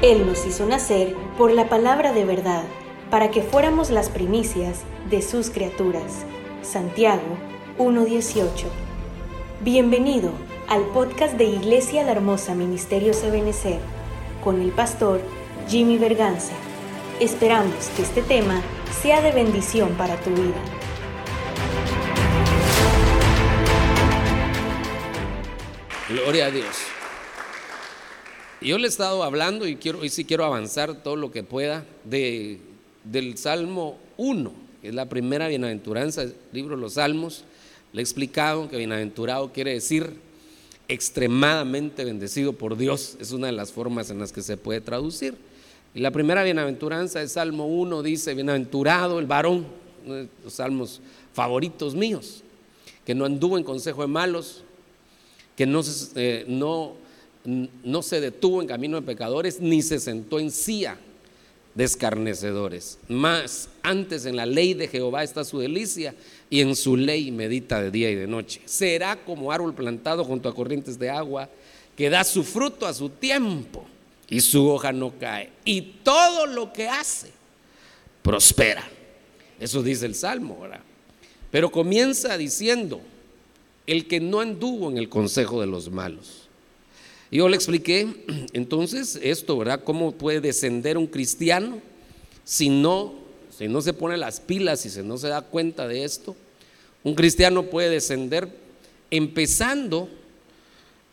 Él nos hizo nacer por la palabra de verdad, para que fuéramos las primicias de sus criaturas. Santiago 1.18. Bienvenido al podcast de Iglesia La Hermosa Ministerio Sabenecer, con el pastor Jimmy Berganza. Esperamos que este tema sea de bendición para tu vida. Gloria a Dios. Yo le he estado hablando y hoy sí quiero avanzar todo lo que pueda de, del Salmo 1, que es la primera bienaventuranza del libro de los Salmos. Le he explicado que bienaventurado quiere decir extremadamente bendecido por Dios. Es una de las formas en las que se puede traducir. Y la primera bienaventuranza del Salmo 1 dice, bienaventurado el varón, uno de los salmos favoritos míos, que no anduvo en consejo de malos, que no, eh, no no se detuvo en camino de pecadores, ni se sentó en silla de escarnecedores. Más antes en la ley de Jehová está su delicia y en su ley medita de día y de noche. Será como árbol plantado junto a corrientes de agua que da su fruto a su tiempo y su hoja no cae. Y todo lo que hace prospera. Eso dice el Salmo, ¿verdad? Pero comienza diciendo, el que no anduvo en el consejo de los malos yo le expliqué entonces esto, ¿verdad? ¿Cómo puede descender un cristiano si no, si no se pone las pilas y si no se da cuenta de esto? Un cristiano puede descender empezando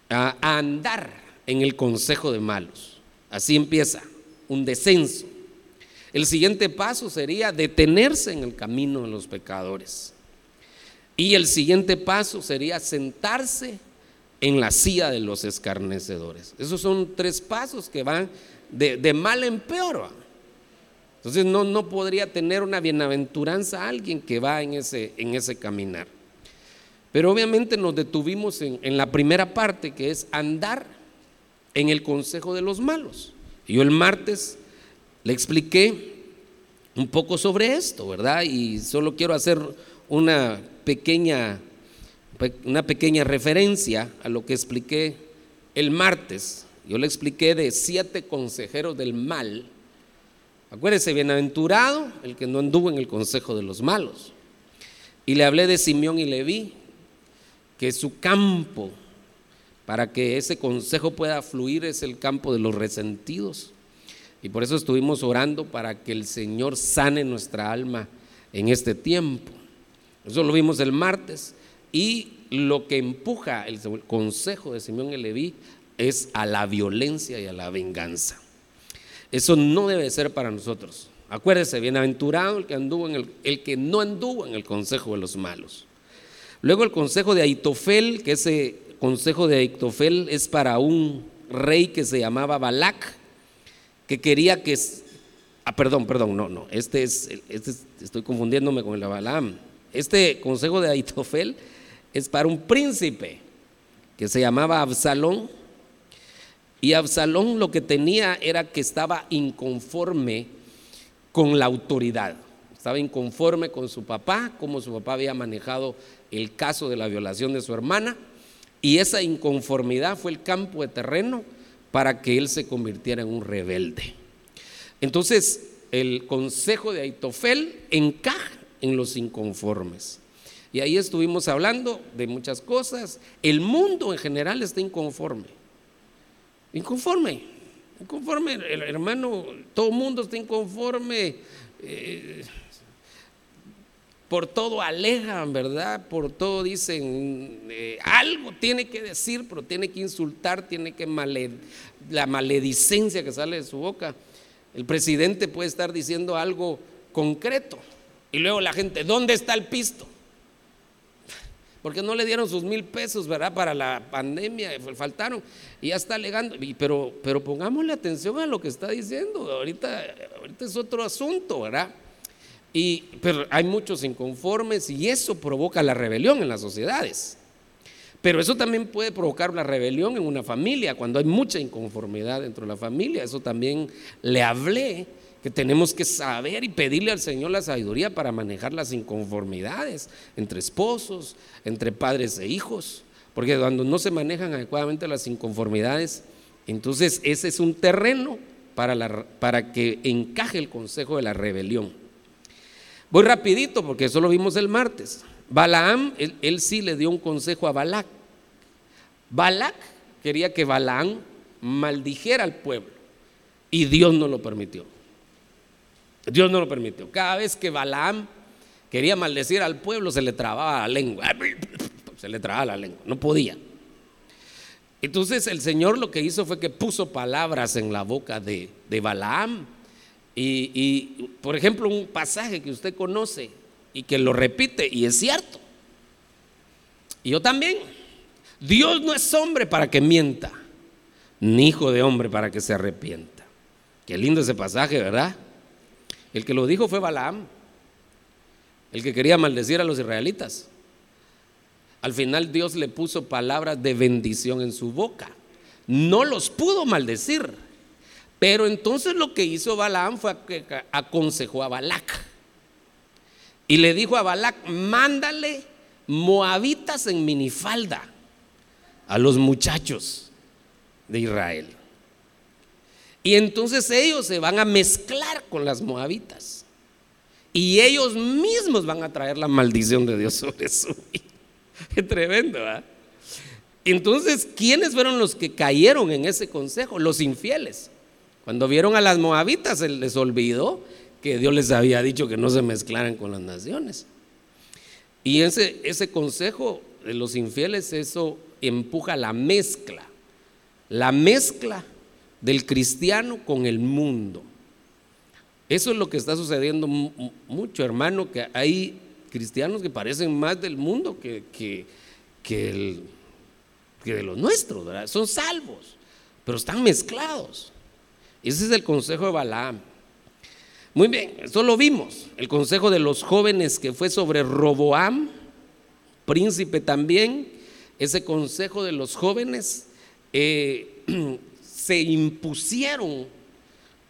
a, a andar en el consejo de malos. Así empieza, un descenso. El siguiente paso sería detenerse en el camino de los pecadores. Y el siguiente paso sería sentarse en la silla de los escarnecedores. Esos son tres pasos que van de, mal en peor. Entonces no, no podría tener una bienaventuranza alguien que va en ese, en ese caminar. Pero obviamente nos detuvimos en, en la primera parte, que es andar en el consejo de los malos. Yo el martes le expliqué un poco sobre esto, ¿verdad? Y solo quiero hacer una pequeña una pequeña referencia a lo que expliqué el martes. Yo le expliqué de siete consejeros del mal. Acuérdese, bienaventurado el que no anduvo en el consejo de los malos. Y le hablé de Simeón y Leví, que su campo para que ese consejo pueda fluir es el campo de los resentidos. Y por eso estuvimos orando para que el Señor sane nuestra alma en este tiempo. Eso lo vimos el martes. Y lo que empuja el consejo de Simeón y Leví es a la violencia y a la venganza. Eso no debe ser para nosotros. Acuérdese, bienaventurado el que anduvo en el, el que no anduvo en el consejo de los malos. Luego el consejo de Aitofel, que ese consejo de Aitofel es para un rey que se llamaba Balac, que quería que ah, perdón, perdón, no, no, este es, este estoy confundiéndome con el de Balaam. Este consejo de Aitofel es para un príncipe que se llamaba Absalón. Y Absalón lo que tenía era que estaba inconforme con la autoridad. Estaba inconforme con su papá, como su papá había manejado el caso de la violación de su hermana. Y esa inconformidad fue el campo de terreno para que él se convirtiera en un rebelde. Entonces, el consejo de Aitofel encaja en los inconformes. Y ahí estuvimos hablando de muchas cosas. El mundo en general está inconforme. Inconforme. Inconforme, hermano, todo mundo está inconforme. Eh, por todo alegan, ¿verdad? Por todo dicen, eh, algo tiene que decir, pero tiene que insultar, tiene que la maledicencia que sale de su boca. El presidente puede estar diciendo algo concreto y luego la gente, ¿dónde está el pisto? Porque no le dieron sus mil pesos, ¿verdad? Para la pandemia, faltaron, y ya está alegando, pero, pero pongámosle atención a lo que está diciendo, ahorita, ahorita es otro asunto, ¿verdad? Y, pero hay muchos inconformes y eso provoca la rebelión en las sociedades. Pero eso también puede provocar la rebelión en una familia, cuando hay mucha inconformidad dentro de la familia. Eso también le hablé que tenemos que saber y pedirle al Señor la sabiduría para manejar las inconformidades entre esposos, entre padres e hijos, porque cuando no se manejan adecuadamente las inconformidades, entonces ese es un terreno para, para que encaje el consejo de la rebelión. Voy rapidito porque eso lo vimos el martes. Balaam, él, sí le dio un consejo a Balac. Balac quería que Balaam maldijera al pueblo y Dios no lo permitió. Dios no lo permitió. Cada vez que Balaam quería maldecir al pueblo se le trababa la lengua. Se le trababa la lengua, no podía. Entonces el Señor lo que hizo fue que puso palabras en la boca de, de Balaam. Y, y, por ejemplo, un pasaje que usted conoce y que lo repite y es cierto. Y yo también. Dios no es hombre para que mienta, ni hijo de hombre para que se arrepienta. Qué lindo ese pasaje, ¿verdad? El que lo dijo fue Balaam, el que quería maldecir a los israelitas. Al final Dios le puso palabras de bendición en su boca. No los pudo maldecir. Pero entonces lo que hizo Balaam fue que aconsejó a Balac. Y le dijo a Balac, mándale moabitas en minifalda a los muchachos de Israel. Y entonces ellos se van a mezclar con las moabitas. Y ellos mismos van a traer la maldición de Dios sobre su vida. Qué tremendo, ¿verdad? Entonces, ¿quiénes fueron los que cayeron en ese consejo? Los infieles. Cuando vieron a las moabitas, se les olvidó que Dios les había dicho que no se mezclaran con las naciones. Y ese, ese consejo de los infieles, eso empuja la mezcla, la mezcla del cristiano con el mundo. Eso es lo que está sucediendo mucho, hermano, que hay cristianos que parecen más del mundo que, que, que, de los nuestros. Son salvos, pero están mezclados. Ese es el consejo de Balaam. Muy bien, eso lo vimos. El consejo de los jóvenes que fue sobre Roboam, príncipe también. Ese consejo de los jóvenes eh, se impusieron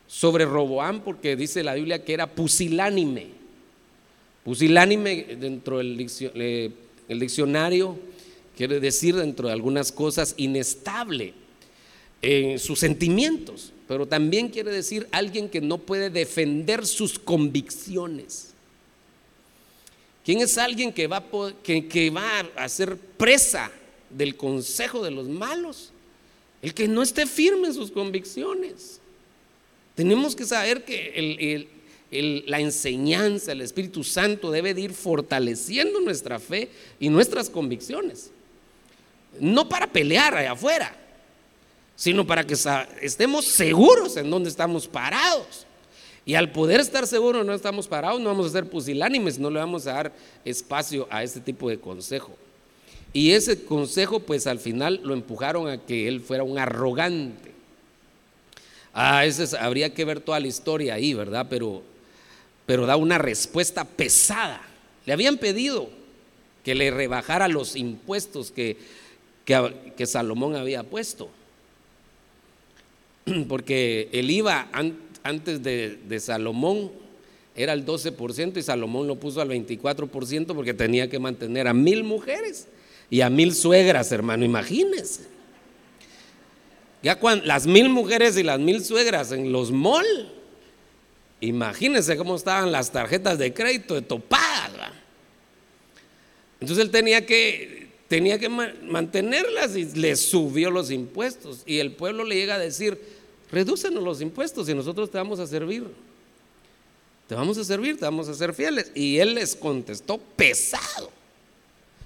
sobre Roboam porque dice la Biblia que era pusilánime. Pusilánime dentro del diccionario quiere decir dentro de algunas cosas inestable en sus sentimientos, pero también quiere decir alguien que no puede defender sus convicciones. ¿Quién es alguien que va, que, que va a ser presa del consejo de los malos? El que no esté firme en sus convicciones. Tenemos que saber que la enseñanza, el Espíritu Santo debe de ir fortaleciendo nuestra fe y nuestras convicciones. No para pelear allá afuera, sino para que estemos seguros en dónde estamos parados. Y al poder estar seguros no estamos parados, no vamos a ser pusilánimes, no le vamos a dar espacio a este tipo de consejo. Y ese consejo, pues al final lo empujaron a que él fuera un arrogante. Ah, veces habría que ver toda la historia ahí, ¿verdad? Pero pero da una respuesta pesada. Le habían pedido que le rebajara los impuestos que, que, Salomón había puesto. Porque el IVA antes de, de Salomón era el 12% y Salomón lo puso al 24% porque tenía que mantener a mil mujeres y a mil suegras, hermano, imagínense. Ya cuando las mil mujeres y las mil suegras en los malls Imagínense cómo estaban las tarjetas de crédito de topadas. Entonces él tenía que, tenía que mantenerlas y le subió los impuestos. Y el pueblo le llega a decir, redúcenos los impuestos y nosotros te vamos a servir. Te vamos a servir, te vamos a ser fieles. Y él les contestó pesado.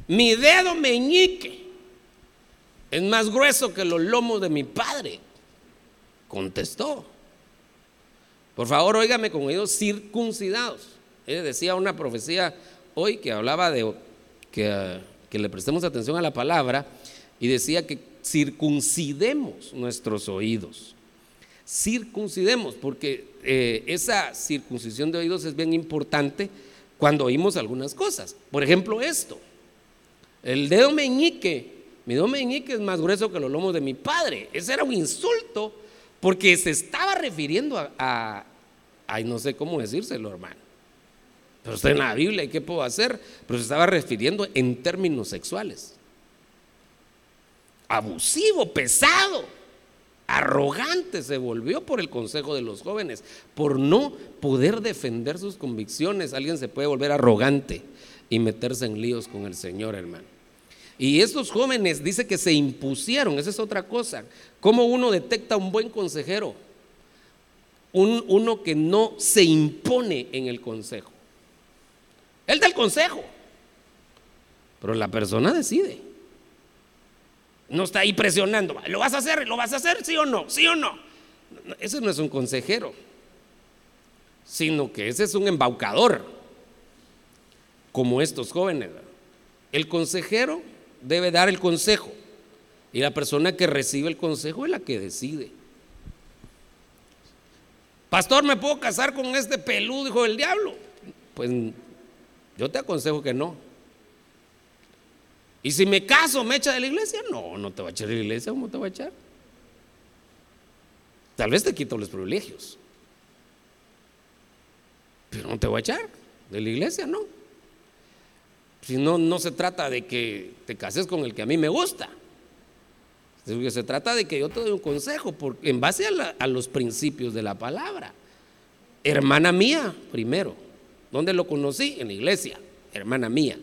Mi dedo meñique es más grueso que los lomos de mi padre. Contestó. Por favor, óigame con oídos circuncidados. Él decía una profecía hoy que hablaba de que, que, le prestemos atención a la palabra y decía que circuncidemos nuestros oídos. Circuncidemos, porque eh, esa circuncisión de oídos es bien importante cuando oímos algunas cosas. Por ejemplo, esto. El dedo meñique, mi dedo meñique es más grueso que los lomos de mi padre. Ese era un insulto porque se estaba refiriendo a, ay, no sé cómo decírselo, hermano. Pero está en la Biblia, ¿y qué puedo hacer? Pero se estaba refiriendo en términos sexuales. Abusivo, pesado. Arrogante se volvió por el consejo de los jóvenes, por no poder defender sus convicciones. Alguien se puede volver arrogante y meterse en líos con el Señor, hermano. Y estos jóvenes dice que se impusieron, esa es otra cosa. ¿Cómo uno detecta un buen consejero? Un, uno que no se impone en el consejo. Él da el consejo, pero la persona decide. No está ahí presionando. ¿Lo vas a hacer? ¿Lo vas a hacer? ¿Sí o no? ¿Sí o no? Ese no es un consejero, sino que ese es un embaucador, como estos jóvenes. El consejero debe dar el consejo y la persona que recibe el consejo es la que decide. Pastor, ¿me puedo casar con este peludo hijo del diablo? Pues yo te aconsejo que no. Y si me caso, ¿me echa de la iglesia? No, no te va a echar de la iglesia, ¿cómo te va a echar? Tal vez te quito los privilegios. Pero no te va a echar de la iglesia, no. Si no, no se trata de que te cases con el que a mí me gusta. Se trata de que yo te doy un consejo en base a, los principios de la palabra. Hermana mía, primero. ¿Dónde lo conocí? En la iglesia. Hermana mía.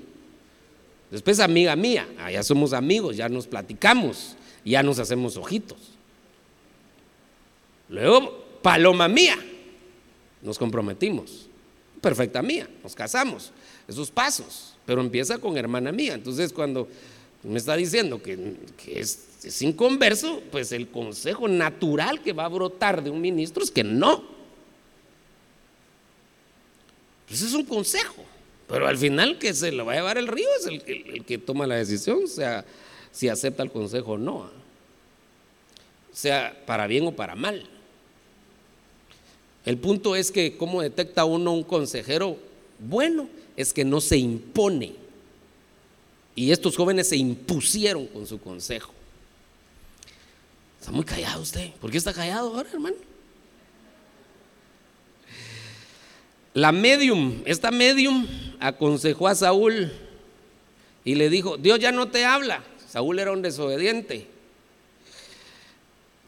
Después amiga mía, ah, ya somos amigos, ya nos platicamos, ya nos hacemos ojitos. Luego, paloma mía, nos comprometimos. Perfecta mía, nos casamos. Esos pasos, pero empieza con hermana mía. Entonces, cuando me está diciendo que, es, es inconverso, pues el consejo natural que va a brotar de un ministro es que no. Pues es un consejo. Pero al final que se lo va a llevar el río es el, que toma la decisión, o sea, si acepta el consejo o no. Sea para bien o para mal. El punto es que cómo detecta uno un consejero bueno es que no se impone. Y estos jóvenes se impusieron con su consejo. Está muy callado usted. ¿Por qué está callado ahora, hermano? La medium, esta medium aconsejó a Saúl y le dijo, Dios ya no te habla. Saúl era un desobediente.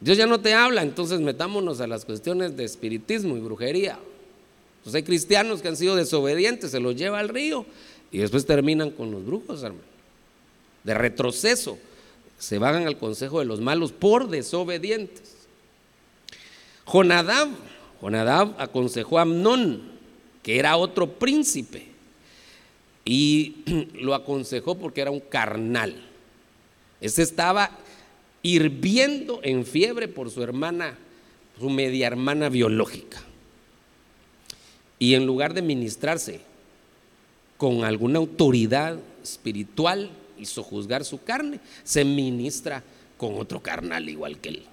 Dios ya no te habla, entonces metámonos a las cuestiones de espiritismo y brujería. Pues hay cristianos que han sido desobedientes, se los lleva al río y después terminan con los brujos, hermano. De retroceso, se vagan al consejo de los malos por desobedientes. Jonadab, Jonadab aconsejó a Amnón que era otro príncipe. Y lo aconsejó porque era un carnal. Ese estaba hirviendo en fiebre por su hermana, su media hermana biológica. Y en lugar de ministrarse con alguna autoridad espiritual y sojuzgar su carne, se ministra con otro carnal igual que él.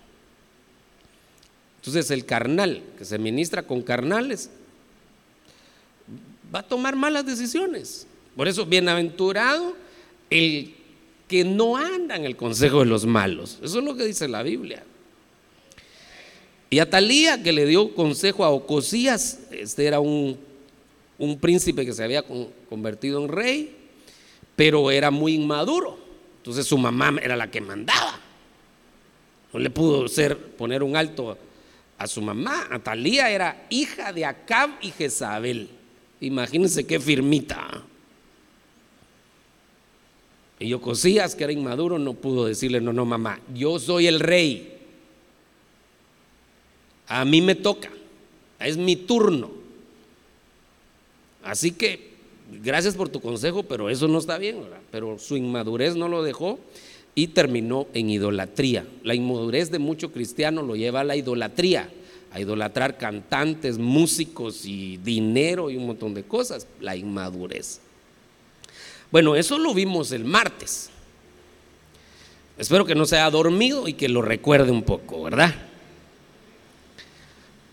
Entonces el carnal que se ministra con carnales va a tomar malas decisiones. Por eso, bienaventurado el que no anda en el consejo de los malos. Eso es lo que dice la Biblia. Y Atalía, que le dio consejo a Ocosías, este era un, un príncipe que se había convertido en rey, pero era muy inmaduro. Entonces su mamá era la que mandaba. No le pudo ser poner un alto a su mamá. Atalía era hija de Acab y Jezabel. Imagínense qué firmita. Y Ocosías, que era inmaduro, no pudo decirle, no, no, mamá, yo soy el rey. A mí me toca, es mi turno. Así que, gracias por tu consejo, pero eso no está bien, Pero su inmadurez no lo dejó y terminó en idolatría. La inmadurez de mucho cristiano lo lleva a la idolatría a idolatrar cantantes, músicos y dinero y un montón de cosas, la inmadurez. Bueno, eso lo vimos el martes. Espero que no se haya dormido y que lo recuerde un poco, ¿verdad?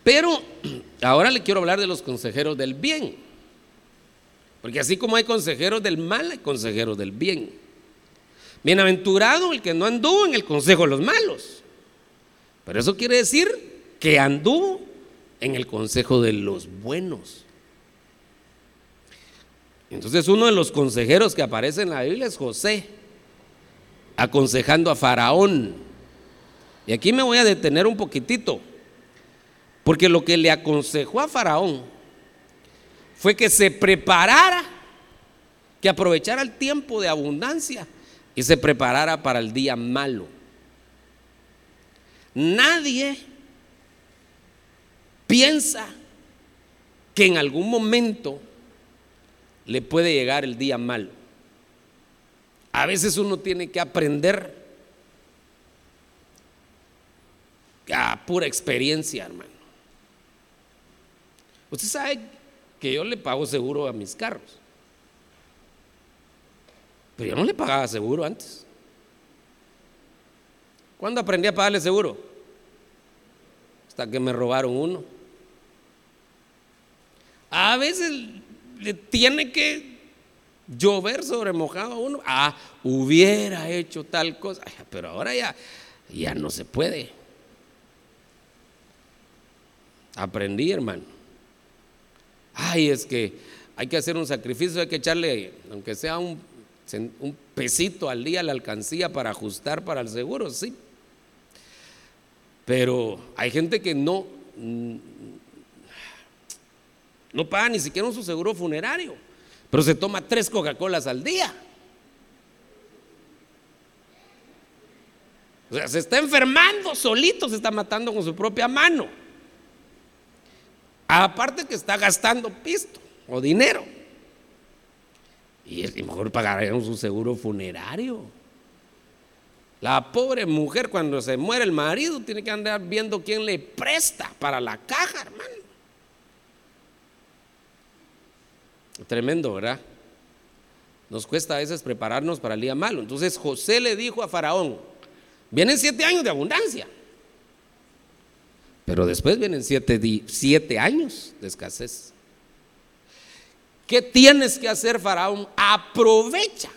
Pero ahora le quiero hablar de los consejeros del bien. Porque así como hay consejeros del mal, hay consejeros del bien. Bienaventurado el que no anduvo en el consejo de los malos. Pero eso quiere decir que anduvo en el consejo de los buenos. Entonces uno de los consejeros que aparece en la Biblia es José, aconsejando a Faraón. Y aquí me voy a detener un poquitito, porque lo que le aconsejó a Faraón fue que se preparara, que aprovechara el tiempo de abundancia y se preparara para el día malo. Nadie piensa que en algún momento le puede llegar el día malo. A veces uno tiene que aprender a pura experiencia, hermano. Usted sabe que yo le pago seguro a mis carros. Pero yo no le pagaba seguro antes. ¿Cuándo aprendí a pagarle seguro? Hasta que me robaron uno. A veces le tiene que llover sobre mojado a uno. Ah, hubiera hecho tal cosa. Pero ahora ya, ya no se puede. Aprendí, hermano. Ay, es que hay que hacer un sacrificio, hay que echarle, aunque sea un, un pesito al día, la alcancía para ajustar para el seguro, sí. Pero hay gente que no, no paga ni siquiera un su seguro funerario, pero se toma tres Coca-Colas al día. O sea, se está enfermando solito, se está matando con su propia mano. Aparte que está gastando pisto o dinero. Y, mejor pagaríamos un seguro funerario. La pobre mujer cuando se muere el marido tiene que andar viendo quién le presta para la caja, hermano. Tremendo, ¿verdad? Nos cuesta a veces prepararnos para el día malo. Entonces José le dijo a Faraón, vienen siete años de abundancia, pero después vienen siete, años de escasez. ¿Qué tienes que hacer, Faraón? Aprovecha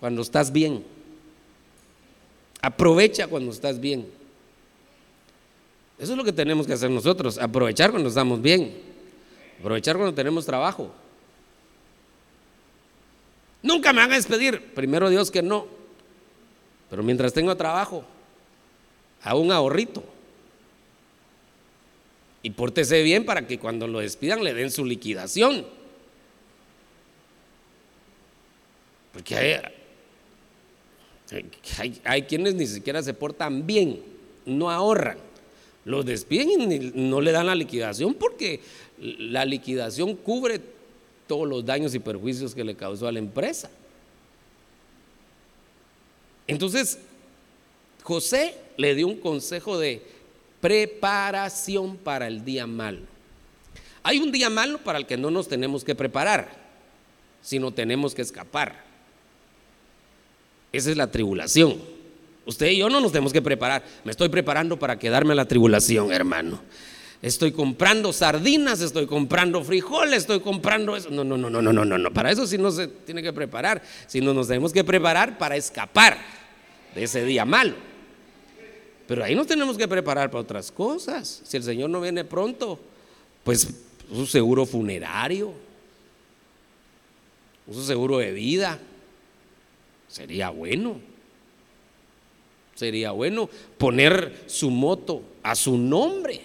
cuando estás bien. Aprovecha cuando estás bien. Eso es lo que tenemos que hacer nosotros, aprovechar cuando estamos bien. Aprovechar cuando tenemos trabajo. Nunca me van a despedir. Primero Dios que no. Pero mientras tengo trabajo, hago un ahorrito. Y pórtese bien para que cuando lo despidan le den su liquidación. Porque hay, hay quienes ni siquiera se portan bien, no ahorran. Los despiden y no le dan la liquidación porque la liquidación cubre todos los daños y perjuicios que le causó a la empresa. Entonces, José le dio un consejo de preparación para el día malo. Hay un día malo para el que no nos tenemos que preparar, sino tenemos que escapar. Esa es la tribulación. Usted y yo no nos tenemos que preparar. Me estoy preparando para quedarme a la tribulación, hermano estoy comprando sardinas, estoy comprando frijoles, estoy comprando eso. No, no, no, no, no, no, no, no. Para eso sí no se tiene que preparar, sino nos tenemos que preparar para escapar de ese día malo. Pero ahí nos tenemos que preparar para otras cosas. Si el Señor no viene pronto, pues un seguro funerario, un seguro de vida, sería bueno. Sería bueno poner su moto a su nombre.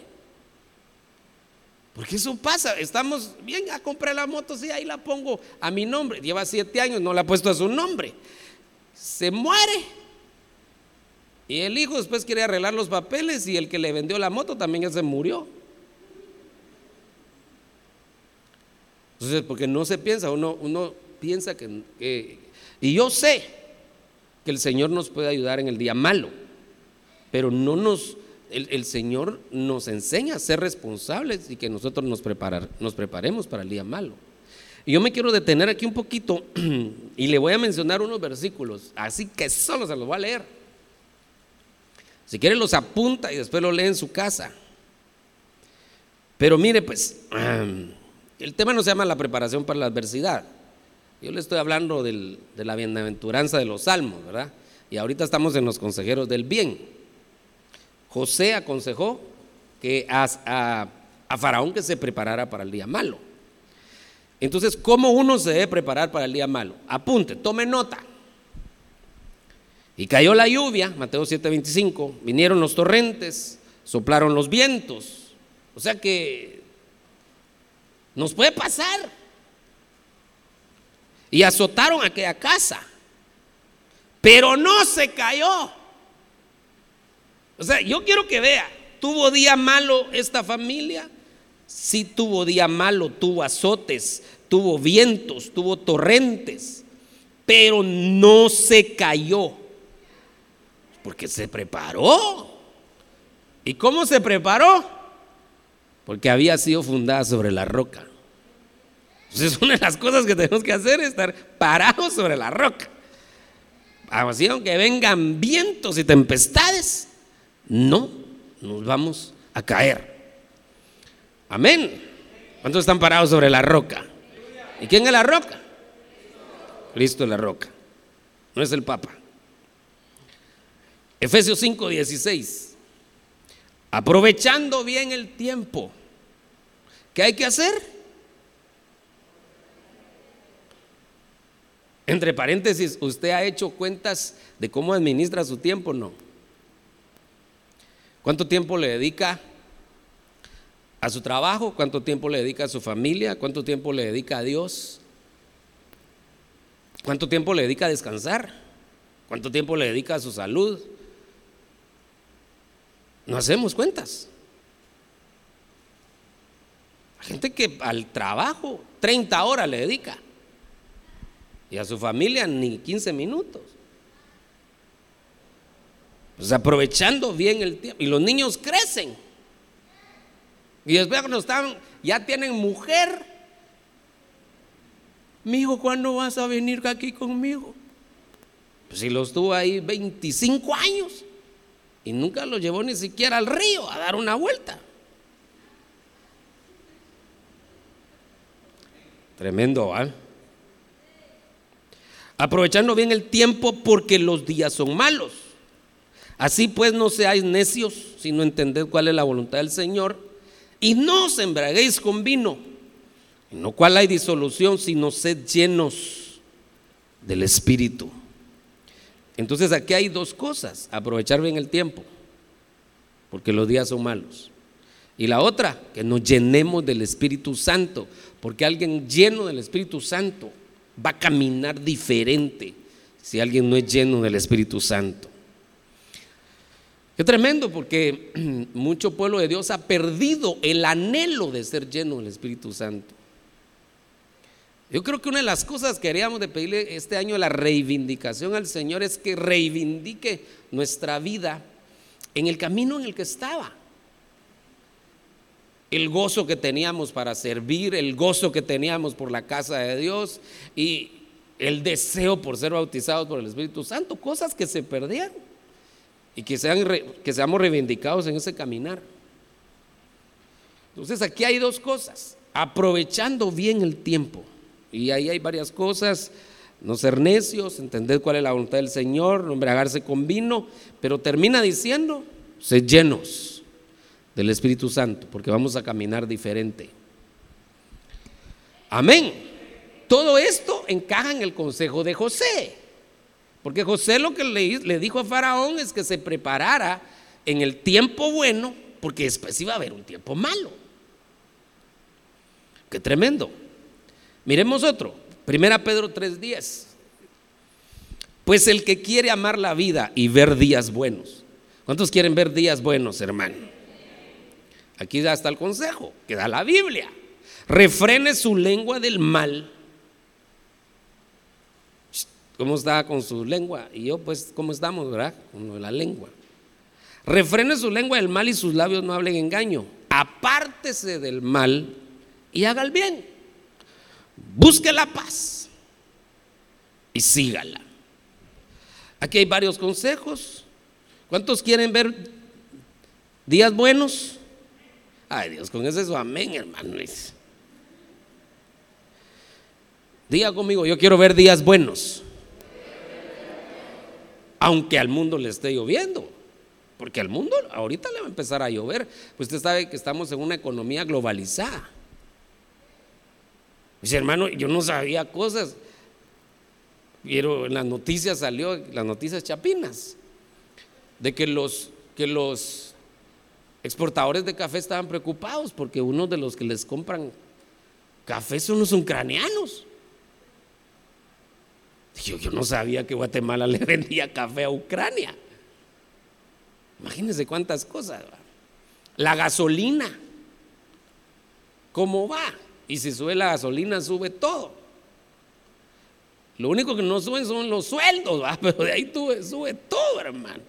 Porque eso pasa, estamos bien, a comprar la moto, sí, ahí la pongo a mi nombre. Lleva siete años, no la ha puesto a su nombre. Se muere. Y el hijo después quiere arreglar los papeles y el que le vendió la moto también ya se murió. Entonces, porque no se piensa, uno, uno piensa que. Y yo sé que el Señor nos puede ayudar en el día malo, pero no nos el, Señor nos enseña a ser responsables y que nosotros nos, preparar, nos preparemos para el día malo. Y yo me quiero detener aquí un poquito y le voy a mencionar unos versículos, así que solo se los voy a leer. Si quiere los apunta y después lo lee en su casa. Pero mire, pues, el tema no se llama la preparación para la adversidad. Yo le estoy hablando de la bienaventuranza de los salmos, ¿verdad? Y ahorita estamos en los consejeros del bien. José aconsejó que a, Faraón que se preparara para el día malo. Entonces, ¿cómo uno se debe preparar para el día malo? Apunte, tome nota. Y cayó la lluvia, Mateo 7:25, vinieron los torrentes, soplaron los vientos. O sea que nos puede pasar. Y azotaron aquella casa, pero no se cayó. O sea, yo quiero que vea, ¿tuvo día malo esta familia? Sí tuvo día malo, tuvo azotes, tuvo vientos, tuvo torrentes, pero no se cayó. Porque se preparó. ¿Y cómo se preparó? Porque había sido fundada sobre la roca. Entonces, una de las cosas que tenemos que hacer es estar parados sobre la roca. Así, aunque vengan vientos y tempestades, no nos vamos a caer. Amén. ¿Cuántos están parados sobre la roca? ¿Y quién es la roca? Cristo la roca. No es el Papa. Efesios 5, 16. Aprovechando bien el tiempo. ¿Qué hay que hacer? Entre paréntesis, ¿usted ha hecho cuentas de cómo administra su tiempo? No. ¿Cuánto tiempo le dedica a su trabajo? ¿Cuánto tiempo le dedica a su familia? ¿Cuánto tiempo le dedica a Dios? ¿Cuánto tiempo le dedica a descansar? ¿Cuánto tiempo le dedica a su salud? No hacemos cuentas. Hay gente que al trabajo 30 horas le dedica y a su familia ni 15 minutos. Pues aprovechando bien el tiempo. Y los niños crecen. Y después cuando están, ya tienen mujer. Mi hijo, ¿cuándo vas a venir aquí conmigo? Pues si los tuvo ahí 25 años. Y nunca lo llevó ni siquiera al río a dar una vuelta. Tremendo. Aprovechando bien el tiempo porque los días son malos. Así pues no seáis necios, sino entended cuál es la voluntad del Señor. Y no os embraguéis con vino, en lo cual hay disolución, sino sed llenos del Espíritu. Entonces aquí hay dos cosas, aprovechar bien el tiempo, porque los días son malos. Y la otra, que nos llenemos del Espíritu Santo, porque alguien lleno del Espíritu Santo va a caminar diferente si alguien no es lleno del Espíritu Santo. Qué tremendo, porque mucho pueblo de Dios ha perdido el anhelo de ser lleno del Espíritu Santo. Yo creo que una de las cosas que queríamos de pedirle este año la reivindicación al Señor es que reivindique nuestra vida en el camino en el que estaba. El gozo que teníamos para servir, el gozo que teníamos por la casa de Dios y el deseo por ser bautizados por el Espíritu Santo, cosas que se perdieron y que seamos reivindicados en ese caminar. Entonces aquí hay dos cosas, aprovechando bien el tiempo y ahí hay varias cosas. No ser necios, entender cuál es la voluntad del Señor, no embriagarse con vino, pero termina diciendo, ser llenos del Espíritu Santo, porque vamos a caminar diferente. Amén. Todo esto encaja en el consejo de José, porque José lo que le, le dijo a Faraón es que se preparara en el tiempo bueno, porque después iba a haber un tiempo malo. Qué tremendo. Miremos otro, Primera Pedro 3:10. Pues el que quiere amar la vida y ver días buenos. ¿Cuántos quieren ver días buenos, hermano? Aquí ya está el consejo que da la Biblia. Refrene su lengua del mal. ¿Cómo está con su lengua? Y yo, pues, ¿cómo estamos, verdad? Con la lengua. Refrene su lengua del mal y sus labios no hablen engaño. Apártese del mal y haga el bien. Busque la paz y sígala. Aquí hay varios consejos. ¿Cuántos quieren ver días buenos? Ay Dios, con ese es su amén, hermano. Diga conmigo, yo quiero ver días buenos. Aunque al mundo le esté lloviendo. Porque al mundo ahorita le va a empezar a llover. Pues usted sabe que estamos en una economía globalizada. Dice, hermano, yo no sabía cosas. Pero en las noticias salió, las noticias chapinas, de que los, que los exportadores de café estaban preocupados porque uno de los que les compran café son los ucranianos. Yo, yo no sabía que Guatemala le vendía café a Ucrania. Imagínense cuántas cosas. La gasolina, ¿cómo va? Y si sube la gasolina, sube todo. Lo único que no suben son los sueldos, pero de ahí sube todo, hermano.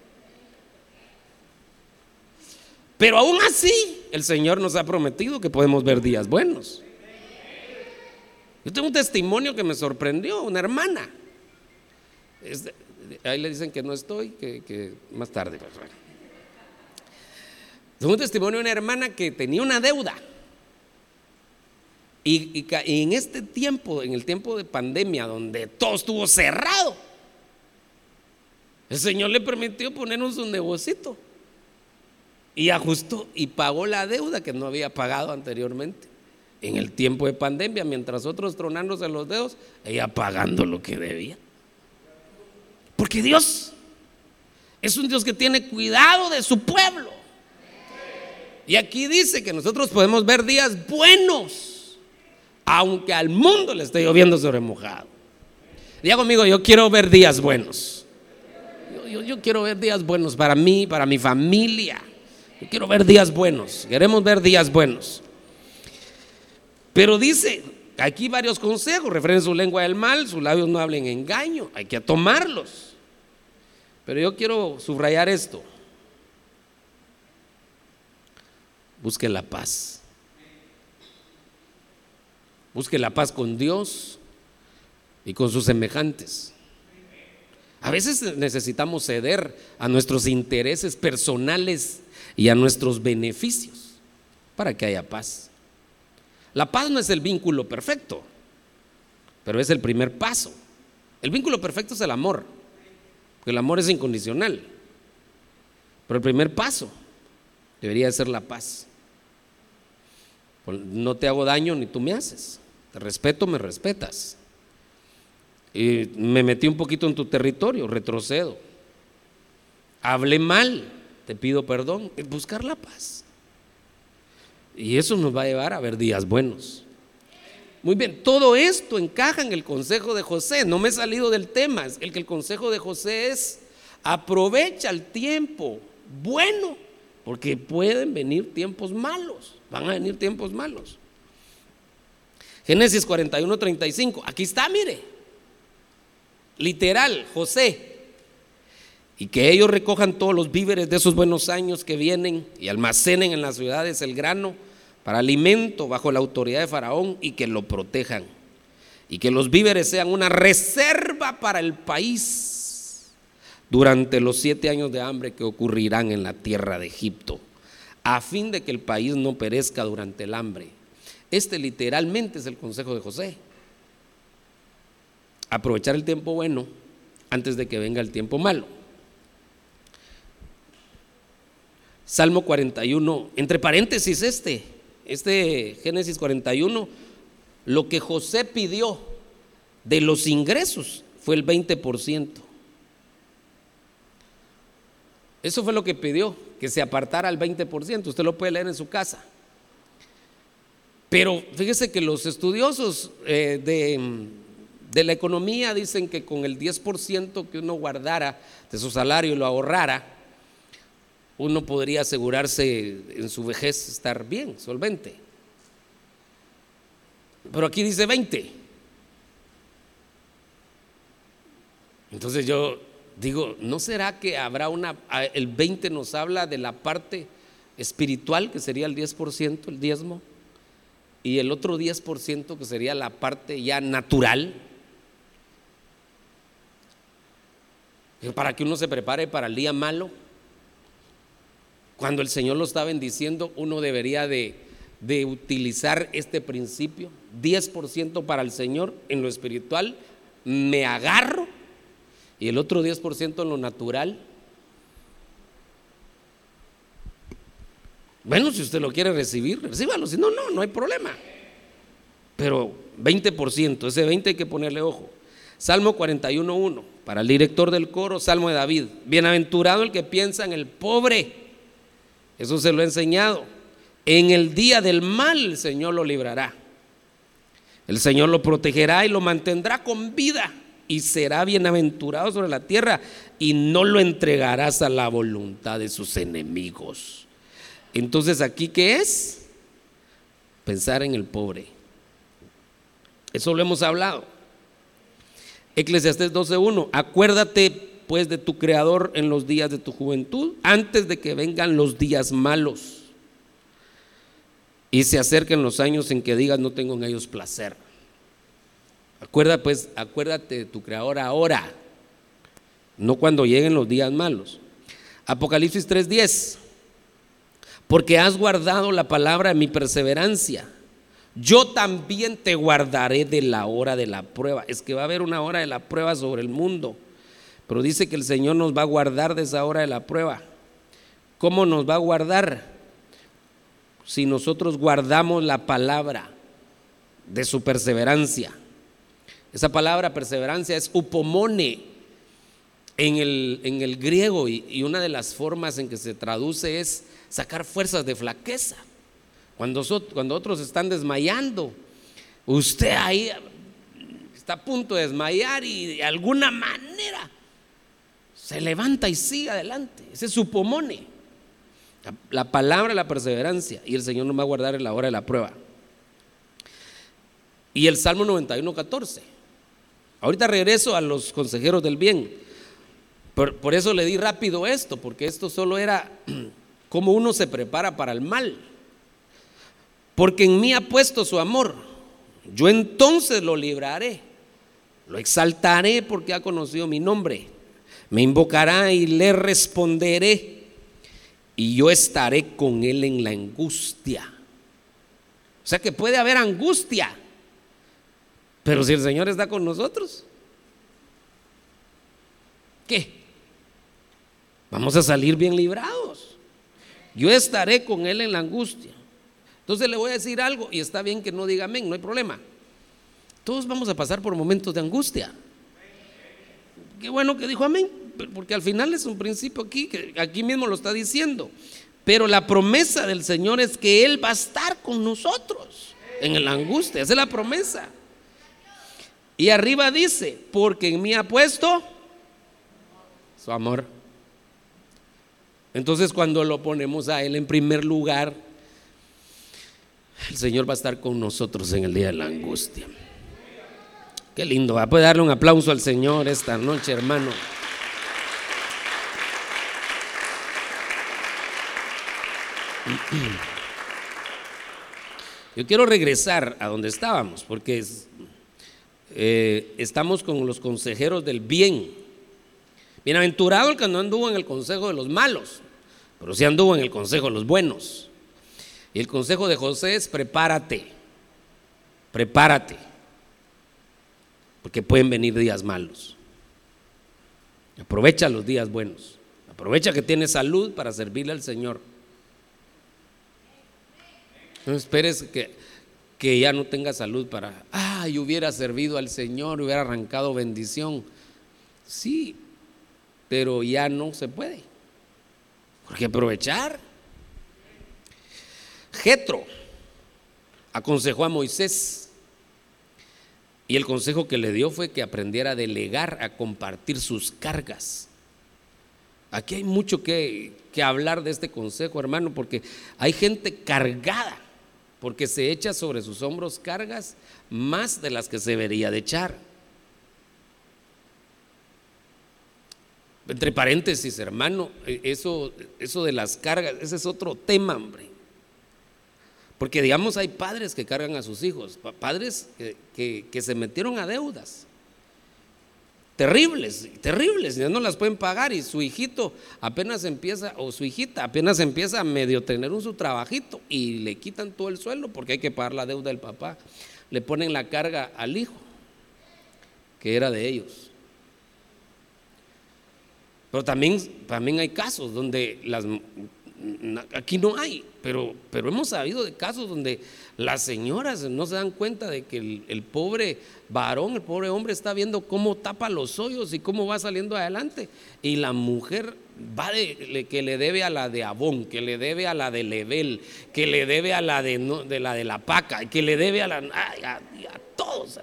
Pero aún así, el Señor nos ha prometido que podemos ver días buenos. Yo tengo un testimonio que me sorprendió, una hermana. ahí le dicen que no estoy, que, más tarde. Pues, tengo un testimonio de una hermana que tenía una deuda. Y, en este tiempo, en el tiempo de pandemia, donde todo estuvo cerrado, el Señor le permitió ponernos un negocito. Y ajustó y pagó la deuda que no había pagado anteriormente. En el tiempo de pandemia, mientras otros tronándose los dedos, ella pagando lo que debía. Porque Dios es un Dios que tiene cuidado de su pueblo. Y aquí dice que nosotros podemos ver días buenos aunque al mundo le esté lloviendo sobre mojado. Diga conmigo, yo quiero ver días buenos. Yo, quiero ver días buenos para mí, para mi familia. Yo quiero ver días buenos. Queremos ver días buenos. Pero dice, aquí varios consejos. Refrenen su lengua del mal, sus labios no hablen engaño. Hay que tomarlos. Pero yo quiero subrayar esto. Busque la paz. Busque la paz con Dios y con sus semejantes. A veces necesitamos ceder a nuestros intereses personales y a nuestros beneficios para que haya paz. La paz no es el vínculo perfecto, pero es el primer paso. El vínculo perfecto es el amor, porque el amor es incondicional. Pero el primer paso debería ser la paz. No te hago daño ni tú me haces. Respeto, me respetas. Y me metí un poquito en tu territorio, retrocedo. Hablé mal, te pido perdón. Buscar la paz. Y eso nos va a llevar a ver días buenos. Muy bien, todo esto encaja en el consejo de José. No me he salido del tema. El que el consejo de José es aprovecha el tiempo bueno, porque pueden venir tiempos malos. Van a venir tiempos malos. Génesis 41, 35. Aquí está, mire. Literal, José. Y que ellos recojan todos los víveres de esos buenos años que vienen y almacenen en las ciudades el grano para alimento bajo la autoridad de Faraón y que lo protejan. Y que los víveres sean una reserva para el país durante los siete años de hambre que ocurrirán en la tierra de Egipto, a fin de que el país no perezca durante el hambre este literalmente es el consejo de José. Aprovechar el tiempo bueno antes de que venga el tiempo malo. Salmo 41, entre paréntesis este, este Génesis 41, lo que José pidió de los ingresos fue el 20%. Eso fue lo que pidió, que se apartara al 20%. Usted lo puede leer en su casa. Pero fíjese que los estudiosos eh, de, la economía dicen que con el 10% que uno guardara de su salario y lo ahorrara, uno podría asegurarse en su vejez estar bien, solvente. Pero aquí dice 20. Entonces yo digo, ¿no será que habrá una, el 20 nos habla de la parte espiritual, que sería el 10%, el diezmo? Y el otro 10% que sería la parte ya natural, para que uno se prepare para el día malo. Cuando el Señor lo está bendiciendo, uno debería de, de utilizar este principio, 10% para el Señor en lo espiritual, me agarro, y el otro 10% en lo natural, Bueno, si usted lo quiere recibir, recíbalo. Si no, no, no hay problema. Pero 20%, ese 20 hay que ponerle ojo. Salmo 41.1, para el director del coro, Salmo de David. Bienaventurado el que piensa en el pobre. Eso se lo he enseñado. En el día del mal el Señor lo librará. El Señor lo protegerá y lo mantendrá con vida y será bienaventurado sobre la tierra y no lo entregarás a la voluntad de sus enemigos. Entonces aquí, ¿qué es? Pensar en el pobre. Eso lo hemos hablado. Eclesiastés 12.1, acuérdate pues de tu Creador en los días de tu juventud, antes de que vengan los días malos y se acerquen los años en que digas no tengo en ellos placer. Acuerda pues, acuérdate de tu Creador ahora, no cuando lleguen los días malos. Apocalipsis 3:10, porque has guardado la palabra de mi perseverancia yo también te guardaré de la hora de la prueba. Es que va a haber una hora de la prueba sobre el mundo. Pero dice que el Señor nos va a guardar de esa hora de la prueba. ¿Cómo nos va a guardar? Si nosotros guardamos la palabra de su perseverancia. Esa palabra perseverancia es upomone en el, en el griego y, y una de las formas en que se traduce es sacar fuerzas de flaqueza. Cuando, cuando otros están desmayando, usted ahí está a punto de desmayar y de alguna manera se levanta y sigue adelante. Ese es su pomone. La, palabra la perseverancia y el Señor nos va a guardar en la hora de la prueba. Y el Salmo 91, 14. Ahorita regreso a los consejeros del bien. Por, por eso le di rápido esto, porque esto solo era cómo uno se prepara para el mal porque en mí ha puesto su amor. Yo entonces lo libraré, lo exaltaré porque ha conocido mi nombre. Me invocará y le responderé y yo estaré con él en la angustia. O sea que puede haber angustia, pero si el Señor está con nosotros, ¿qué? Vamos a salir bien librados. Yo estaré con él en la angustia. Entonces le voy a decir algo y está bien que no diga amén, no hay problema. Todos vamos a pasar por momentos de angustia. Qué bueno que dijo amén, porque al final es un principio aquí, que aquí mismo lo está diciendo. Pero la promesa del Señor es que Él va a estar con nosotros en la angustia, esa es la promesa. Y arriba dice, porque en mí ha puesto su amor. Entonces cuando lo ponemos a Él en primer lugar, el Señor va a estar con nosotros en el día de la angustia. Qué lindo, va a poder darle un aplauso al Señor esta noche, hermano. Yo quiero regresar a donde estábamos, porque eh, estamos con los consejeros del bien. Bienaventurado el que no anduvo en el consejo de los malos, pero sí anduvo en el consejo de los buenos. Y el consejo de José es prepárate, prepárate, porque pueden venir días malos. Aprovecha los días buenos. Aprovecha que tienes salud para servirle al Señor. No esperes que, que ya no tenga salud para, ay, hubiera servido al Señor, hubiera arrancado bendición. Sí, pero ya no se puede. Porque aprovechar. Jetro aconsejó a Moisés y el consejo que le dio fue que aprendiera a delegar, a compartir sus cargas. Aquí hay mucho que, que hablar de este consejo, hermano, porque hay gente cargada, porque se echa sobre sus hombros cargas más de las que se debería de echar. Entre paréntesis, hermano, eso, eso de las cargas, ese es otro tema, hombre. Porque digamos hay padres que cargan a sus hijos, padres que, se metieron a deudas. Terribles, terribles, ya no las pueden pagar y su hijito apenas empieza, o su hijita apenas empieza a medio tener un su trabajito y le quitan todo el sueldo porque hay que pagar la deuda del papá. Le ponen la carga al hijo, que era de ellos. Pero también, también hay casos donde las aquí no hay, pero, pero hemos sabido de casos donde las señoras no se dan cuenta de que el, pobre varón, el pobre hombre está viendo cómo tapa los hoyos y cómo va saliendo adelante. Y la mujer va de, que le debe a la de Abón, que le debe a la de Lebel, que le debe a la de, de la de la Paca, que le debe a la a todos.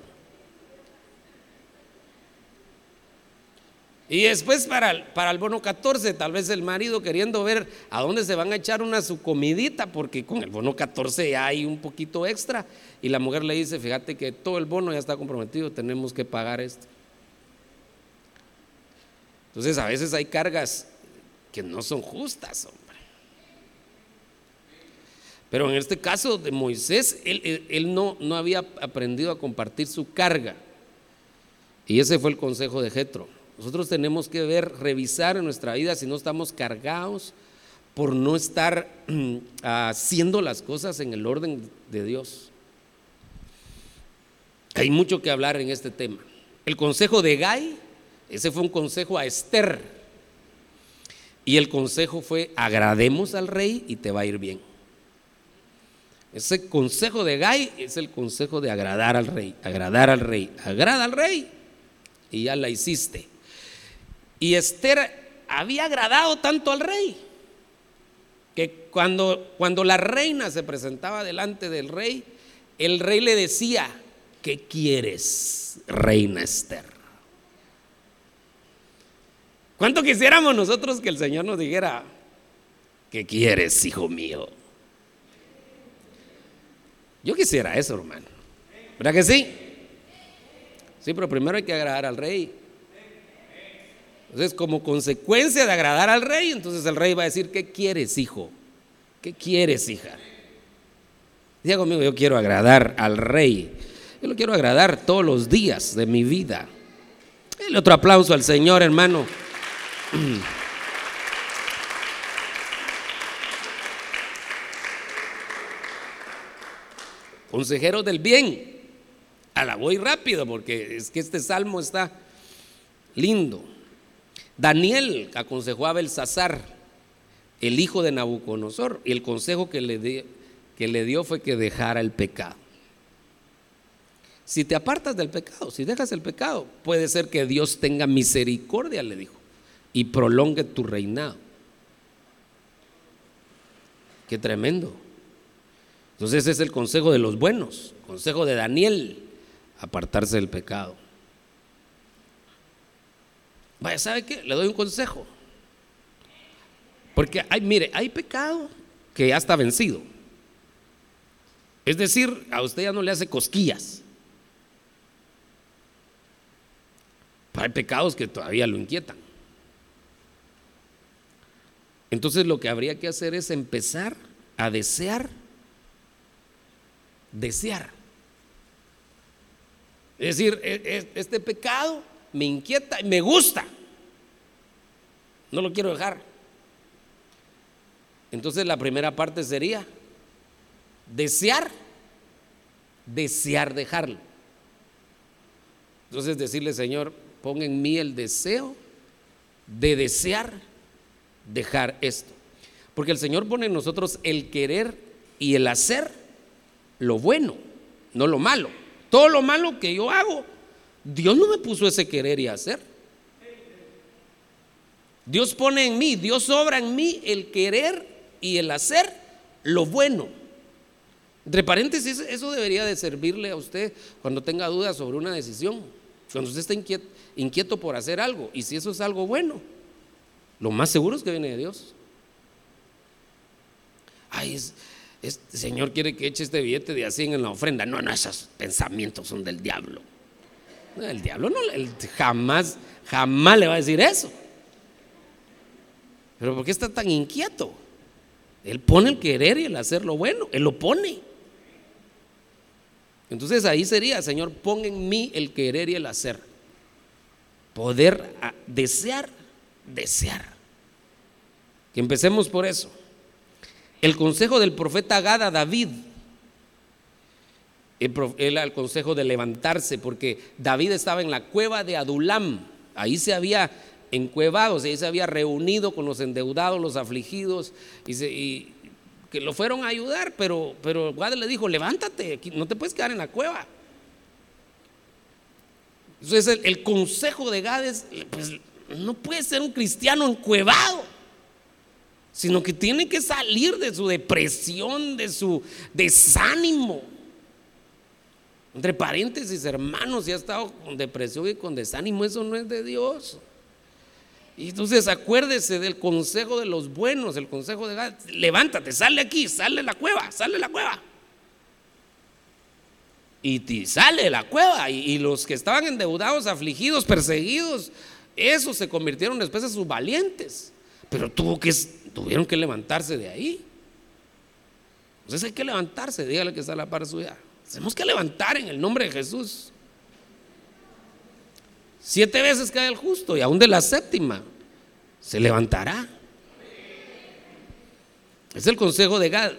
Y después para el, para el bono 14, tal vez el marido queriendo ver a dónde se van a echar una su comidita, porque con el bono 14 ya hay un poquito extra. Y la mujer le dice, fíjate que todo el bono ya está comprometido, tenemos que pagar esto. Entonces a veces hay cargas que no son justas, hombre. Pero en este caso de Moisés, él, él no, no había aprendido a compartir su carga. Y ese fue el consejo de Jetro nosotros tenemos que ver, revisar en nuestra vida si no estamos cargados por no estar haciendo las cosas en el orden de Dios. Hay mucho que hablar en este tema. El consejo de Gai, ese fue un consejo a Esther. Y el consejo fue, agrademos al rey y te va a ir bien. Ese consejo de Gai es el consejo de agradar al rey, agradar al rey, agrada al rey y ya la hiciste. Y Esther había agradado tanto al rey que cuando, cuando la reina se presentaba delante del rey, el rey le decía, ¿qué quieres, reina Esther? ¿Cuánto quisiéramos nosotros que el Señor nos dijera, ¿qué quieres, hijo mío? Yo quisiera eso, hermano. ¿Verdad que sí? Sí, pero primero hay que agradar al rey. Entonces, como consecuencia de agradar al rey, entonces el rey va a decir, ¿qué quieres, hijo? ¿Qué quieres, hija? Diga conmigo, yo quiero agradar al rey. Yo lo quiero agradar todos los días de mi vida. El otro aplauso al Señor, hermano. Consejeros del bien. A la voy rápido porque es que este salmo está lindo. Daniel aconsejó a Belsasar, el hijo de Nabucodonosor, y el consejo que le, que le dio fue que dejara el pecado. Si te apartas del pecado, si dejas el pecado, puede ser que Dios tenga misericordia, le dijo, y prolongue tu reinado. Qué tremendo. Entonces ese es el consejo de los buenos, consejo de Daniel, apartarse del pecado. Vaya, ¿sabe qué? Le doy un consejo. Porque hay, mire, hay pecado que ya está vencido. Es decir, a usted ya no le hace cosquillas. hay pecados que todavía lo inquietan. Entonces lo que habría que hacer es empezar a desear, desear. Es decir, e, e, este pecado me inquieta y me gusta. No lo quiero dejar. Entonces la primera parte sería desear, desear dejarlo. Entonces decirle, Señor, pon en mí el deseo de desear dejar esto. Porque el Señor pone en nosotros el querer y el hacer lo bueno, no lo malo. Todo lo malo que yo hago, Dios no me puso ese querer y hacer. Dios pone en mí, Dios obra en mí el querer y el hacer lo bueno. Entre paréntesis, eso debería de servirle a usted cuando tenga dudas sobre una decisión, cuando usted está inquieto, por hacer algo, y si eso es algo bueno, lo más seguro es que viene de Dios. Ay, este Señor quiere que eche este billete de así en la ofrenda. No, no, esos pensamientos son del diablo. El diablo no, jamás, jamás le va a decir eso. Pero ¿por qué está tan inquieto? Él pone el querer y el hacer lo bueno, Él lo pone. Entonces ahí sería, Señor, pon en mí el querer y el hacer. Poder desear, desear. Que empecemos por eso. El consejo del profeta Gad a David él al consejo de levantarse, porque David estaba en la cueva de Adulam, ahí se había encuevados, y se había reunido con los endeudados, los afligidos, y, que lo fueron a ayudar, pero, pero Gad le dijo, levántate, no te puedes quedar en la cueva. Entonces el, el consejo de Gad es, pues no puede ser un cristiano encuevado, sino que tiene que salir de su depresión, de su desánimo. Entre paréntesis, hermanos, si ha estado con depresión y con desánimo, eso no es de Dios. Y entonces acuérdese del consejo de los buenos, el consejo de Gad. Levántate, sale aquí, sale la cueva, sale la cueva. Y sale la cueva. Y, los que estaban endeudados, afligidos, perseguidos, esos se convirtieron después en sus valientes. Pero tuvieron que levantarse de ahí. Entonces hay que levantarse, dígale que está a la par suya. Tenemos que levantar en el nombre de Jesús. Siete veces cae el justo y aún de la séptima se levantará. Es el consejo de Gad.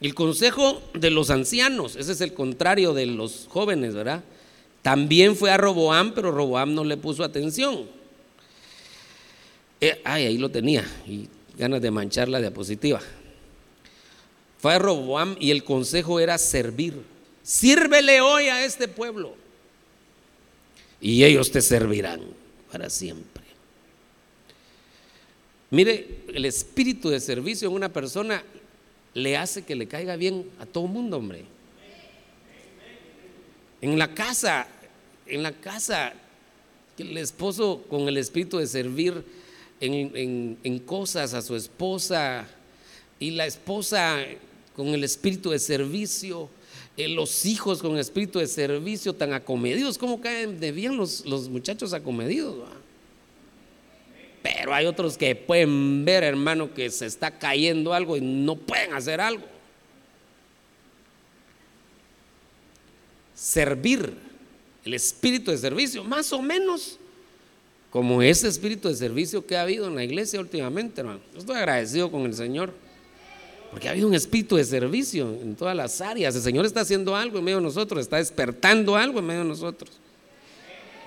El consejo de los ancianos, ese es el contrario de los jóvenes, ¿verdad? También fue a Roboam, pero Roboam no le puso atención. Eh, ay, ahí lo tenía, y ganas de manchar la diapositiva. Fue a Roboam y el consejo era servir. Sírvele hoy a este pueblo y ellos te servirán para siempre. Mire, el espíritu de servicio en una persona le hace que le caiga bien a todo mundo, hombre. En la casa, en la casa, el esposo con el espíritu de servir en, en cosas a su esposa y la esposa con el espíritu de servicio los hijos con espíritu de servicio tan acomedidos. ¿Cómo caen de bien los, los muchachos acomedidos? Pero hay otros que pueden ver, hermano, que se está cayendo algo y no pueden hacer algo. Servir, el espíritu de servicio, más o menos como ese espíritu de servicio que ha habido en la iglesia últimamente, hermano. estoy agradecido con el Señor. Porque ha habido un espíritu de servicio en todas las áreas. El Señor está haciendo algo en medio de nosotros, está despertando algo en medio de nosotros.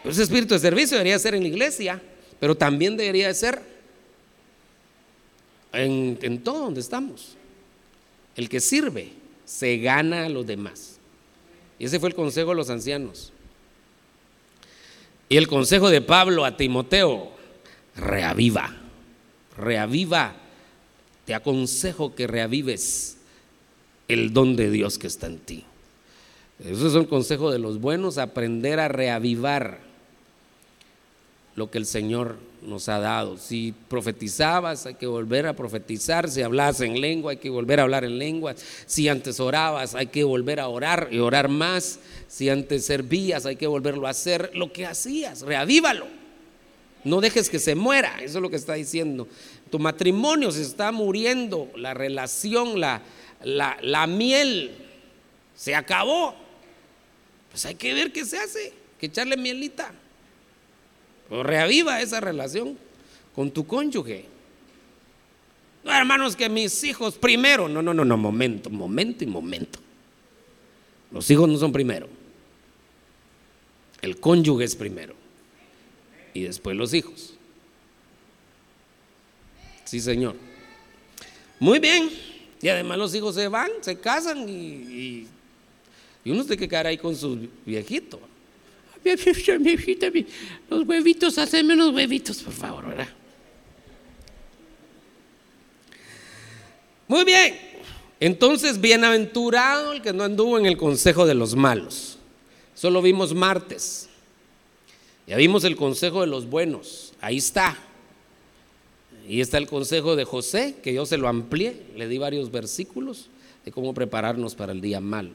ese espíritu de servicio debería ser en la iglesia, pero también debería ser en, en todo donde estamos. El que sirve se gana a los demás. Y ese fue el consejo de los ancianos. Y el consejo de Pablo a Timoteo, reaviva, reaviva te aconsejo que reavives el don de Dios que está en ti. Eso es un consejo de los buenos, aprender a reavivar lo que el Señor nos ha dado. Si profetizabas, hay que volver a profetizar. Si hablabas en lengua, hay que volver a hablar en lengua. Si antes orabas, hay que volver a orar y orar más. Si antes servías, hay que volverlo a hacer. Lo que hacías, reavívalo. No dejes que se muera, eso es lo que está diciendo. Tu matrimonio se está muriendo, la relación, la, la, miel se acabó. Pues hay que ver qué se hace, que echarle mielita. Reaviva esa relación con tu cónyuge. No, hermanos, que mis hijos primero. No, no, no, no, momento, momento y momento. Los hijos no son primero. El cónyuge es primero y después los hijos. Sí, Señor. Muy bien. Y además los hijos se van, se casan y, y, uno tiene que quedar ahí con su viejito. Los huevitos, haceme unos huevitos, por favor, ¿verdad? Muy bien. Entonces, bienaventurado el que no anduvo en el consejo de los malos. Solo vimos martes. Ya vimos el consejo de los buenos, ahí está. Y está el consejo de José, que yo se lo amplié, le di varios versículos de cómo prepararnos para el día malo.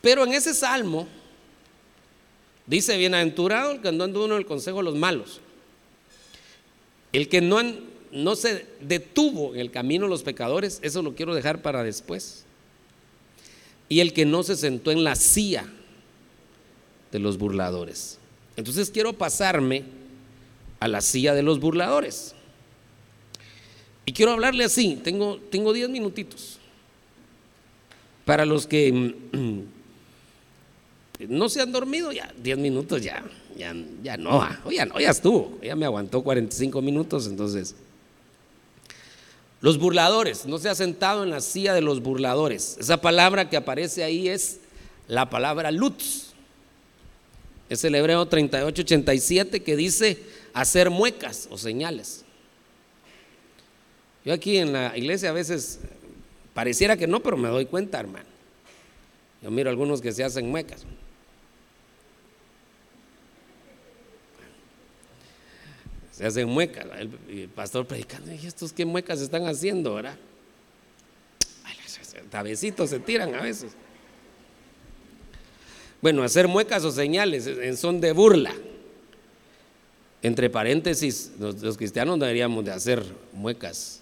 Pero en ese salmo dice, bienaventurado el que no anduvo en el consejo de los malos, el que no, no se detuvo en el camino de los pecadores, eso lo quiero dejar para después, y el que no se sentó en la silla de los burladores. Entonces quiero pasarme a la silla de los burladores. Y quiero hablarle así, tengo, tengo diez minutitos. Para los que no se han dormido, ya 10 minutos ya, ya, ya no, ah, ya ya estuvo, ya me aguantó 45 minutos, entonces. Los burladores, no se ha sentado en la silla de los burladores. Esa palabra que aparece ahí es la palabra lutz. Es el hebreo 3887 que dice hacer muecas o señales. Yo aquí en la iglesia a veces pareciera que no, pero me doy cuenta, hermano. Yo miro algunos que se hacen muecas. Se hacen muecas. El, pastor predicando, ¿y estos qué muecas están haciendo, verdad? Tabecitos se tiran a veces. Bueno, hacer muecas o señales en son de burla. Entre paréntesis, los, cristianos deberíamos de hacer muecas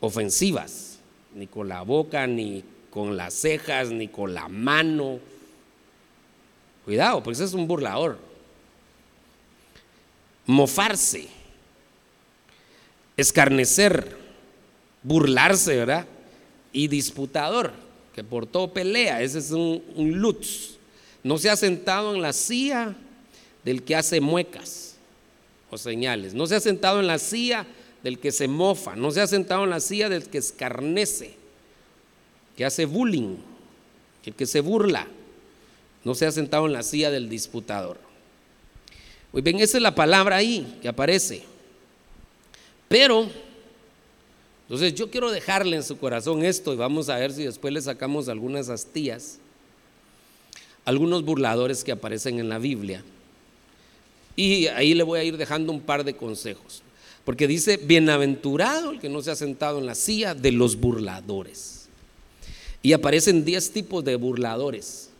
ofensivas, ni con la boca, ni con las cejas, ni con la mano. Cuidado, porque es un burlador. Mofarse, escarnecer, burlarse, ¿verdad? Y disputador, que por todo pelea, ese es un lutz. No se ha sentado en la silla del que hace muecas o señales. No se ha sentado en la silla del que se mofa, no se ha sentado en la silla del que escarnece, que hace bullying, el que se burla. No se ha sentado en la silla del disputador. Muy bien, esa es la palabra ahí que aparece. Pero, entonces yo quiero dejarle en su corazón esto y vamos a ver si después le sacamos algunas astillas, algunos burladores que aparecen en la Biblia. Y ahí le voy a ir dejando un par de consejos. Porque dice, bienaventurado el que no se ha sentado en la silla de los burladores. Y aparecen 10 tipos de burladores.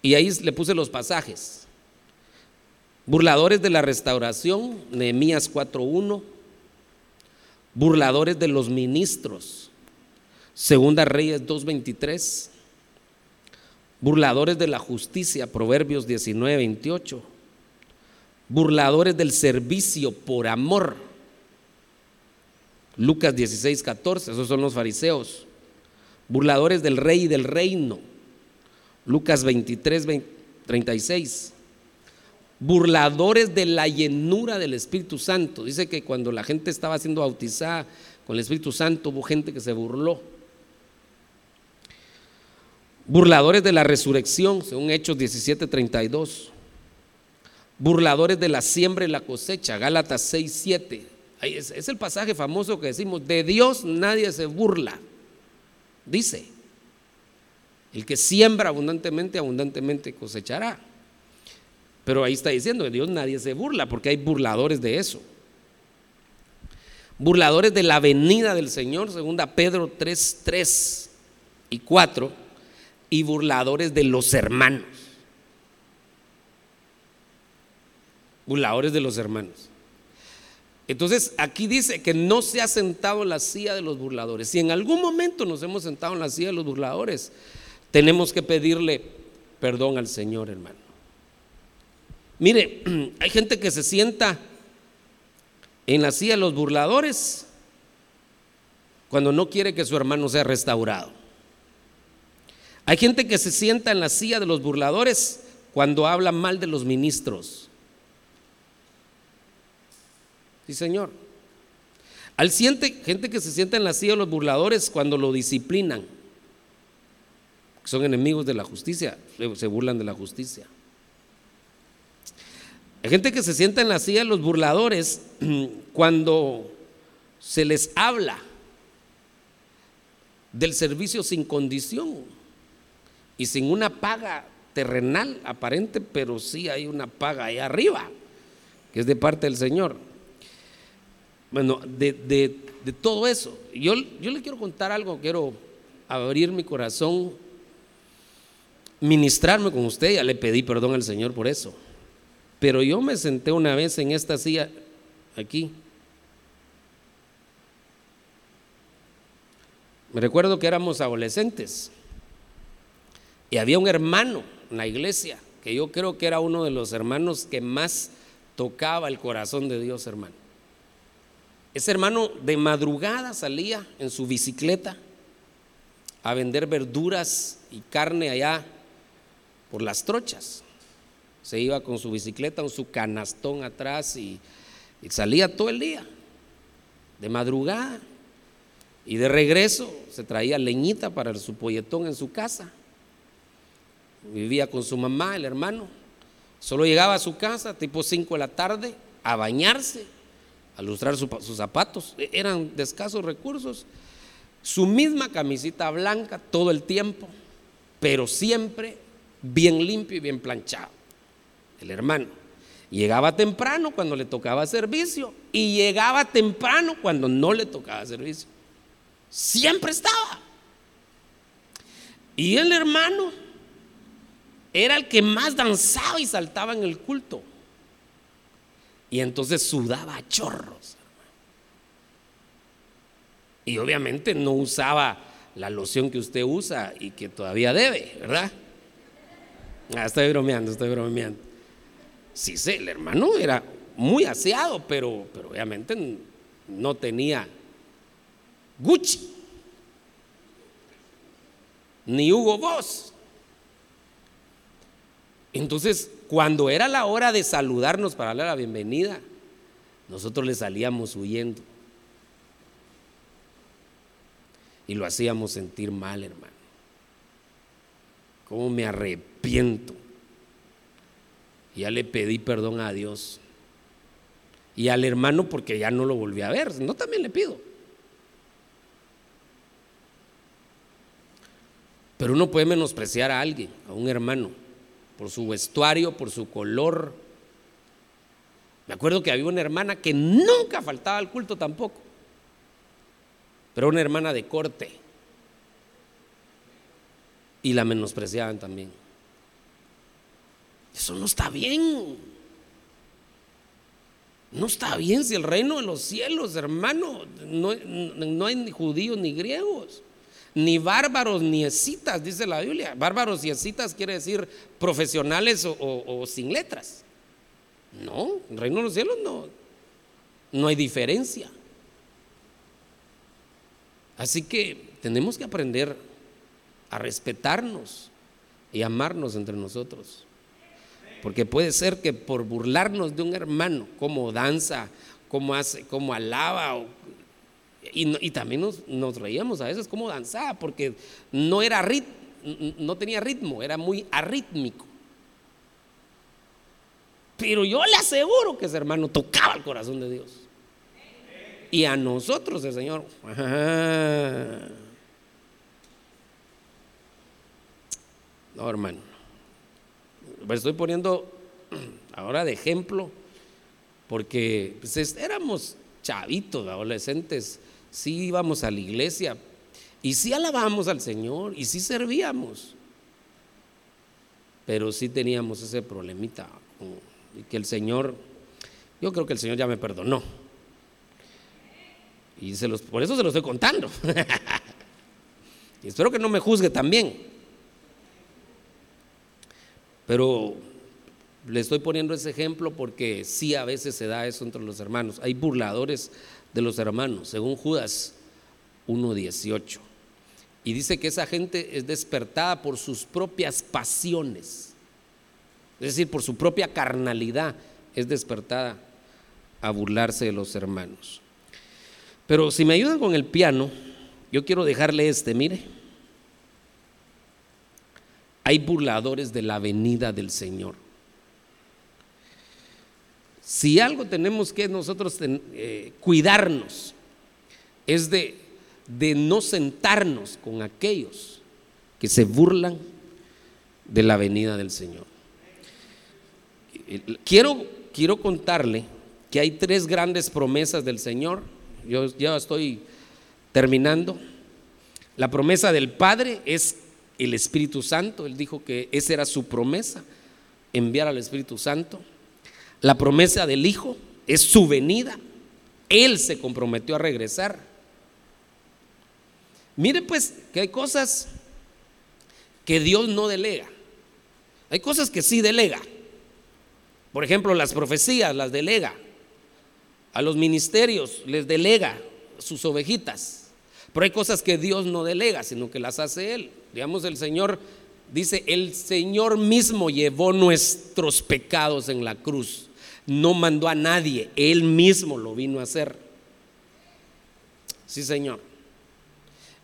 Y ahí le puse los pasajes. Burladores de la restauración, Nehemías 4.1. Burladores de los ministros, Segunda Reyes 2.23 burladores de la justicia, Proverbios 19, 28, burladores del servicio por amor, Lucas 16, 14, esos son los fariseos, burladores del rey y del reino, Lucas 23, 36, burladores de la llenura del Espíritu Santo, dice que cuando la gente estaba siendo bautizada con el Espíritu Santo hubo gente que se burló burladores de la resurrección, según Hechos 17:32, burladores de la siembra y la cosecha, Gálatas 6:7. Es, es el pasaje famoso que decimos, de Dios nadie se burla. Dice, el que siembra abundantemente, abundantemente cosechará. Pero ahí está diciendo, de Dios nadie se burla, porque hay burladores de eso. Burladores de la venida del Señor, segunda Pedro 3, 3 y 4 y burladores de los hermanos. Burladores de los hermanos. Entonces aquí dice que no se ha sentado en la silla de los burladores. Si en algún momento nos hemos sentado en la silla de los burladores, tenemos que pedirle perdón al Señor, hermano. Mire, hay gente que se sienta en la silla de los burladores cuando no quiere que su hermano sea restaurado. Hay gente que se sienta en la silla de los burladores cuando habla mal de los ministros. Sí, Señor. Hay gente que se sienta en la silla de los burladores cuando lo disciplinan. Son enemigos de la justicia, se burlan de la justicia. Hay gente que se sienta en la silla de los burladores cuando se les habla del servicio sin condición y sin una paga terrenal aparente, pero sí hay una paga ahí arriba, que es de parte del Señor. Bueno, de, todo eso, yo, yo le quiero contar algo, quiero abrir mi corazón, ministrarme con usted, ya le pedí perdón al Señor por eso. Pero yo me senté una vez en esta silla aquí. Me recuerdo que éramos adolescentes. Y había un hermano en la iglesia, que yo creo que era uno de los hermanos que más tocaba el corazón de Dios, hermano. Ese hermano de madrugada salía en su bicicleta a vender verduras y carne allá por las trochas. Se iba con su bicicleta, con su canastón atrás y, salía todo el día, de madrugada. Y de regreso se traía leñita para su polletón en su casa. Vivía con su mamá, el hermano. Solo llegaba a su casa tipo 5 de la tarde a bañarse, a lustrar sus zapatos. E, eran de escasos recursos. Su misma camisita blanca todo el tiempo, pero siempre bien limpio y bien planchado. El hermano. Llegaba temprano cuando le tocaba servicio y llegaba temprano cuando no le tocaba servicio. Siempre estaba. Y el hermano era el que más danzaba y saltaba en el culto. Y entonces sudaba a chorros. Y obviamente no usaba la loción que usted usa y que todavía debe, ¿verdad? Ah, estoy bromeando, estoy bromeando. Sí sé, el hermano era muy aseado, pero, pero obviamente no tenía Gucci, ni Hugo Boss. Entonces, cuando era la hora de saludarnos para darle la bienvenida, nosotros le salíamos huyendo. Y lo hacíamos sentir mal, hermano. ¿Cómo me arrepiento? Ya le pedí perdón a Dios. Y al hermano porque ya no lo volví a ver. No, también le pido. Pero uno puede menospreciar a alguien, a un hermano por su vestuario, por su color. Me acuerdo que había una hermana que nunca faltaba al culto tampoco, pero una hermana de corte. Y la menospreciaban también. Eso no está bien. No está bien si el reino de los cielos, hermano, no, no hay ni judíos ni griegos ni bárbaros ni escitas, dice la Biblia. Bárbaros y escitas quiere decir profesionales o, sin letras. No, en el reino de los cielos no, no hay diferencia. Así que tenemos que aprender a respetarnos y amarnos entre nosotros. Porque puede ser que por burlarnos de un hermano, como danza, como hace, como alaba, o y, también nos, reíamos a veces como danzaba, porque no era rit, no tenía ritmo, era muy arrítmico. Pero yo le aseguro que ese hermano tocaba el corazón de Dios. Y a nosotros el Señor. No, hermano. Me estoy poniendo ahora de ejemplo porque pues, éramos chavitos, adolescentes sí íbamos a la iglesia y sí alabamos al Señor y sí servíamos. Pero sí teníamos ese problemita que el Señor, yo creo que el Señor ya me perdonó. Y se los, por eso se lo estoy contando. y espero que no me juzgue también. Pero le estoy poniendo ese ejemplo porque sí a veces se da eso entre los hermanos. Hay burladores de los hermanos, según Judas 1.18. Y dice que esa gente es despertada por sus propias pasiones, es decir, por su propia carnalidad, es despertada a burlarse de los hermanos. Pero si me ayudan con el piano, yo quiero dejarle este, mire. Hay burladores de la venida del Señor. Si algo tenemos que nosotros eh, cuidarnos, es de, de no sentarnos con aquellos que se burlan de la venida del Señor. Quiero, quiero contarle que hay tres grandes promesas del Señor. Yo ya estoy terminando. La promesa del Padre es el Espíritu Santo. Él dijo que esa era su promesa, enviar al Espíritu Santo. La promesa del Hijo es su venida. Él se comprometió a regresar. Mire pues que hay cosas que Dios no delega. Hay cosas que sí delega. Por ejemplo, las profecías las delega. A los ministerios les delega sus ovejitas. Pero hay cosas que Dios no delega, sino que las hace Él. Digamos, el Señor dice, el Señor mismo llevó nuestros pecados en la cruz. No mandó a nadie, Él mismo lo vino a hacer. Sí, Señor.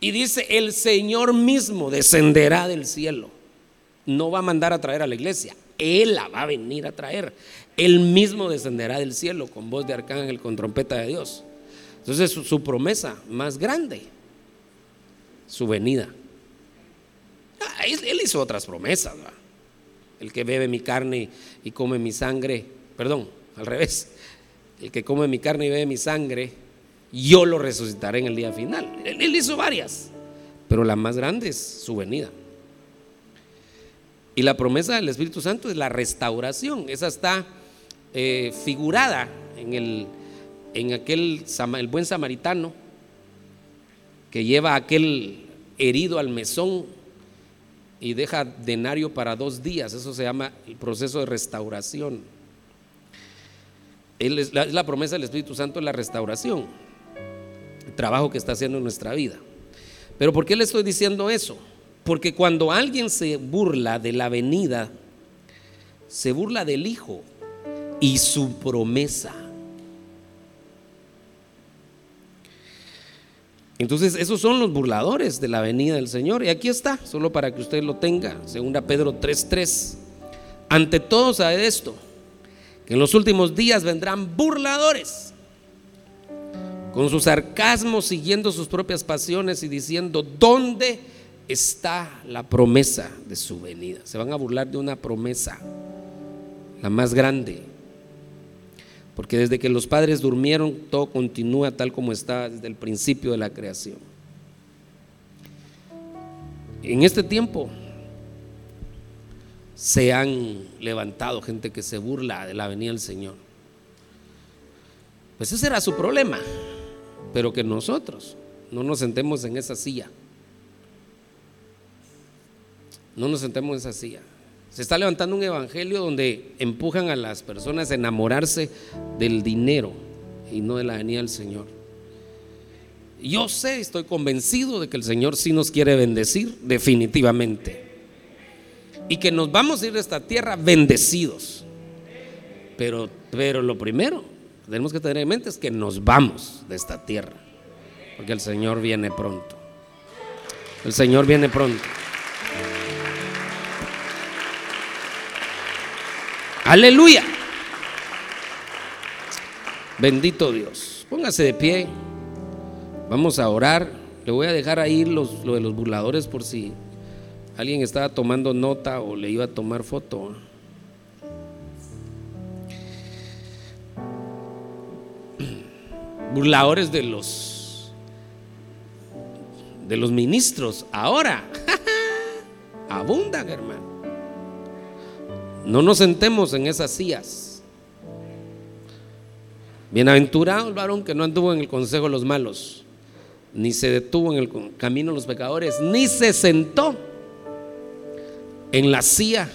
Y dice, el Señor mismo descenderá del cielo. No va a mandar a traer a la iglesia, Él la va a venir a traer. Él mismo descenderá del cielo con voz de arcángel, con trompeta de Dios. Entonces su, promesa más grande, su venida. Ah, él, hizo otras promesas. El que bebe mi carne y come mi sangre, perdón, al revés. El que come mi carne y bebe mi sangre, yo lo resucitaré en el día final. él hizo varias, pero la más grande es su venida. Y la promesa del Espíritu Santo es la restauración. Esa está eh, figurada en, el, en aquel el buen samaritano que lleva a aquel herido al mesón y deja denario para dos días. Eso se llama el proceso de restauración. Es la, promesa del Espíritu Santo la restauración, el trabajo que está haciendo en nuestra vida. Pero ¿por qué le estoy diciendo eso? Porque cuando alguien se burla de la venida, se burla del Hijo y su promesa. Entonces, esos son los burladores de la venida del Señor. Y aquí está, solo para que usted lo tenga, segunda Pedro 3:3. Ante todo, sabe esto, que en los últimos días vendrán burladores, con su sarcasmo siguiendo sus propias pasiones y diciendo, ¿dónde está la promesa de su venida? Se van a burlar de una promesa, la más grande, porque desde que los padres durmieron, todo continúa tal como está desde el principio de la creación. En este tiempo se han levantado gente que se burla de la venida del Señor. Pues ese era su problema, pero que nosotros no nos sentemos en esa silla. No nos sentemos en esa silla. Se está levantando un evangelio donde empujan a las personas a enamorarse del dinero y no de la venida del Señor. Yo sé, estoy convencido de que el Señor sí nos quiere bendecir definitivamente. Y que nos vamos a ir de esta tierra bendecidos. Pero, pero lo primero que tenemos que tener en mente es que nos vamos de esta tierra. Porque el Señor viene pronto. El Señor viene pronto. Aleluya. Bendito Dios. Póngase de pie. Vamos a orar. Le voy a dejar ahí los, lo de los burladores por si alguien estaba tomando nota o le iba a tomar foto. Burladores de los de los ministros. Ahora abundan, hermano. No nos sentemos en esas sillas. Bienaventurado el varón que no anduvo en el consejo de los malos, ni se detuvo en el camino de los pecadores, ni se sentó en la silla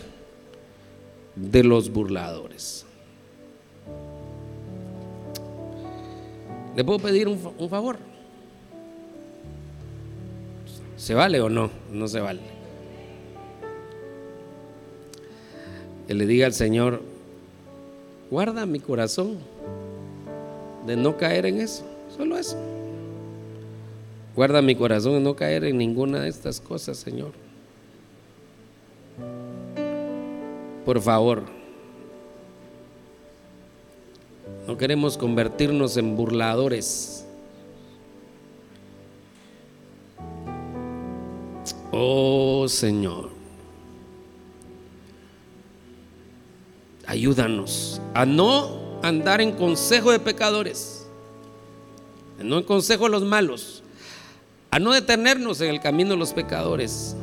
de los burladores. ¿Le puedo pedir un, un favor? ¿Se vale o no? No se vale. que le diga al Señor, guarda mi corazón de no caer en eso, solo eso. Guarda mi corazón de no caer en ninguna de estas cosas, Señor. Por favor, no queremos convertirnos en burladores. Oh Señor. Ayúdanos a no andar en consejo de pecadores, no en consejo de los malos, a no detenernos en el camino de los pecadores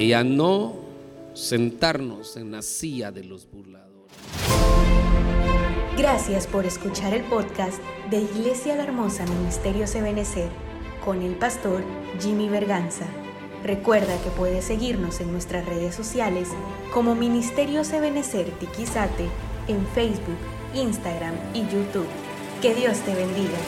y a no sentarnos en la silla de los burladores. Gracias por escuchar el podcast de Iglesia La Hermosa Ministerio Ebenecer con el pastor Jimmy Berganza. Recuerda que puedes seguirnos en nuestras redes sociales como Ministerios Ebenecer Tiquizate en Facebook, Instagram y YouTube. Que Dios te bendiga.